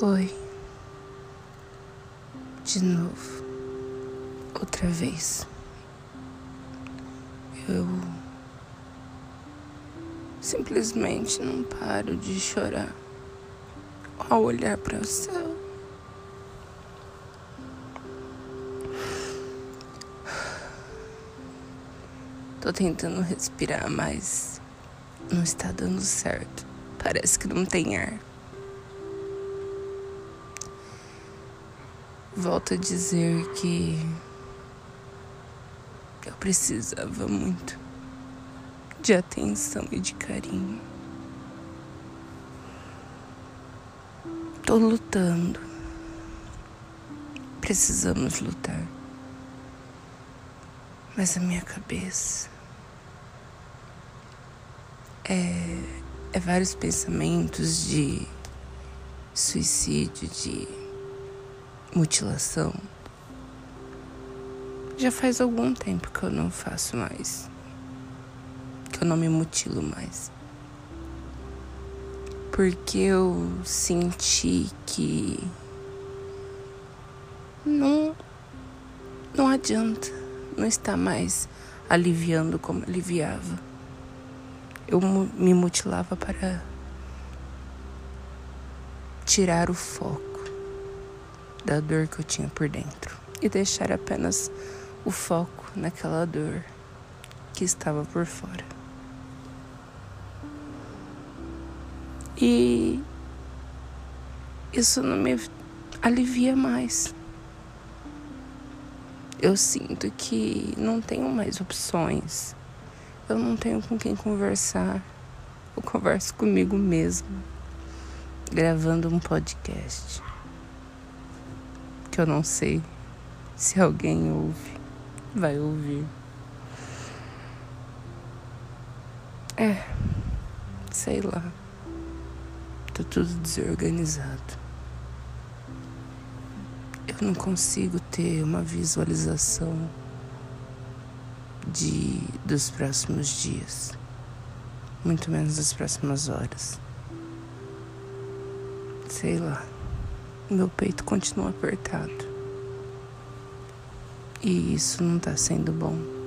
Oi. De novo. Outra vez. Eu simplesmente não paro de chorar ao olhar para o céu. Tô tentando respirar, mas não está dando certo. Parece que não tem ar. Volto a dizer que eu precisava muito de atenção e de carinho. Tô lutando. Precisamos lutar. Mas a minha cabeça é, é vários pensamentos de suicídio, de mutilação. Já faz algum tempo que eu não faço mais. Que eu não me mutilo mais. Porque eu senti que não não adianta, não está mais aliviando como aliviava. Eu me mutilava para tirar o foco da dor que eu tinha por dentro e deixar apenas o foco naquela dor que estava por fora. E isso não me alivia mais. Eu sinto que não tenho mais opções. Eu não tenho com quem conversar. Eu converso comigo mesmo, gravando um podcast que eu não sei se alguém ouve, vai ouvir. É, sei lá. Tá tudo desorganizado. Eu não consigo ter uma visualização de dos próximos dias, muito menos das próximas horas. Sei lá. Meu peito continua apertado. E isso não tá sendo bom.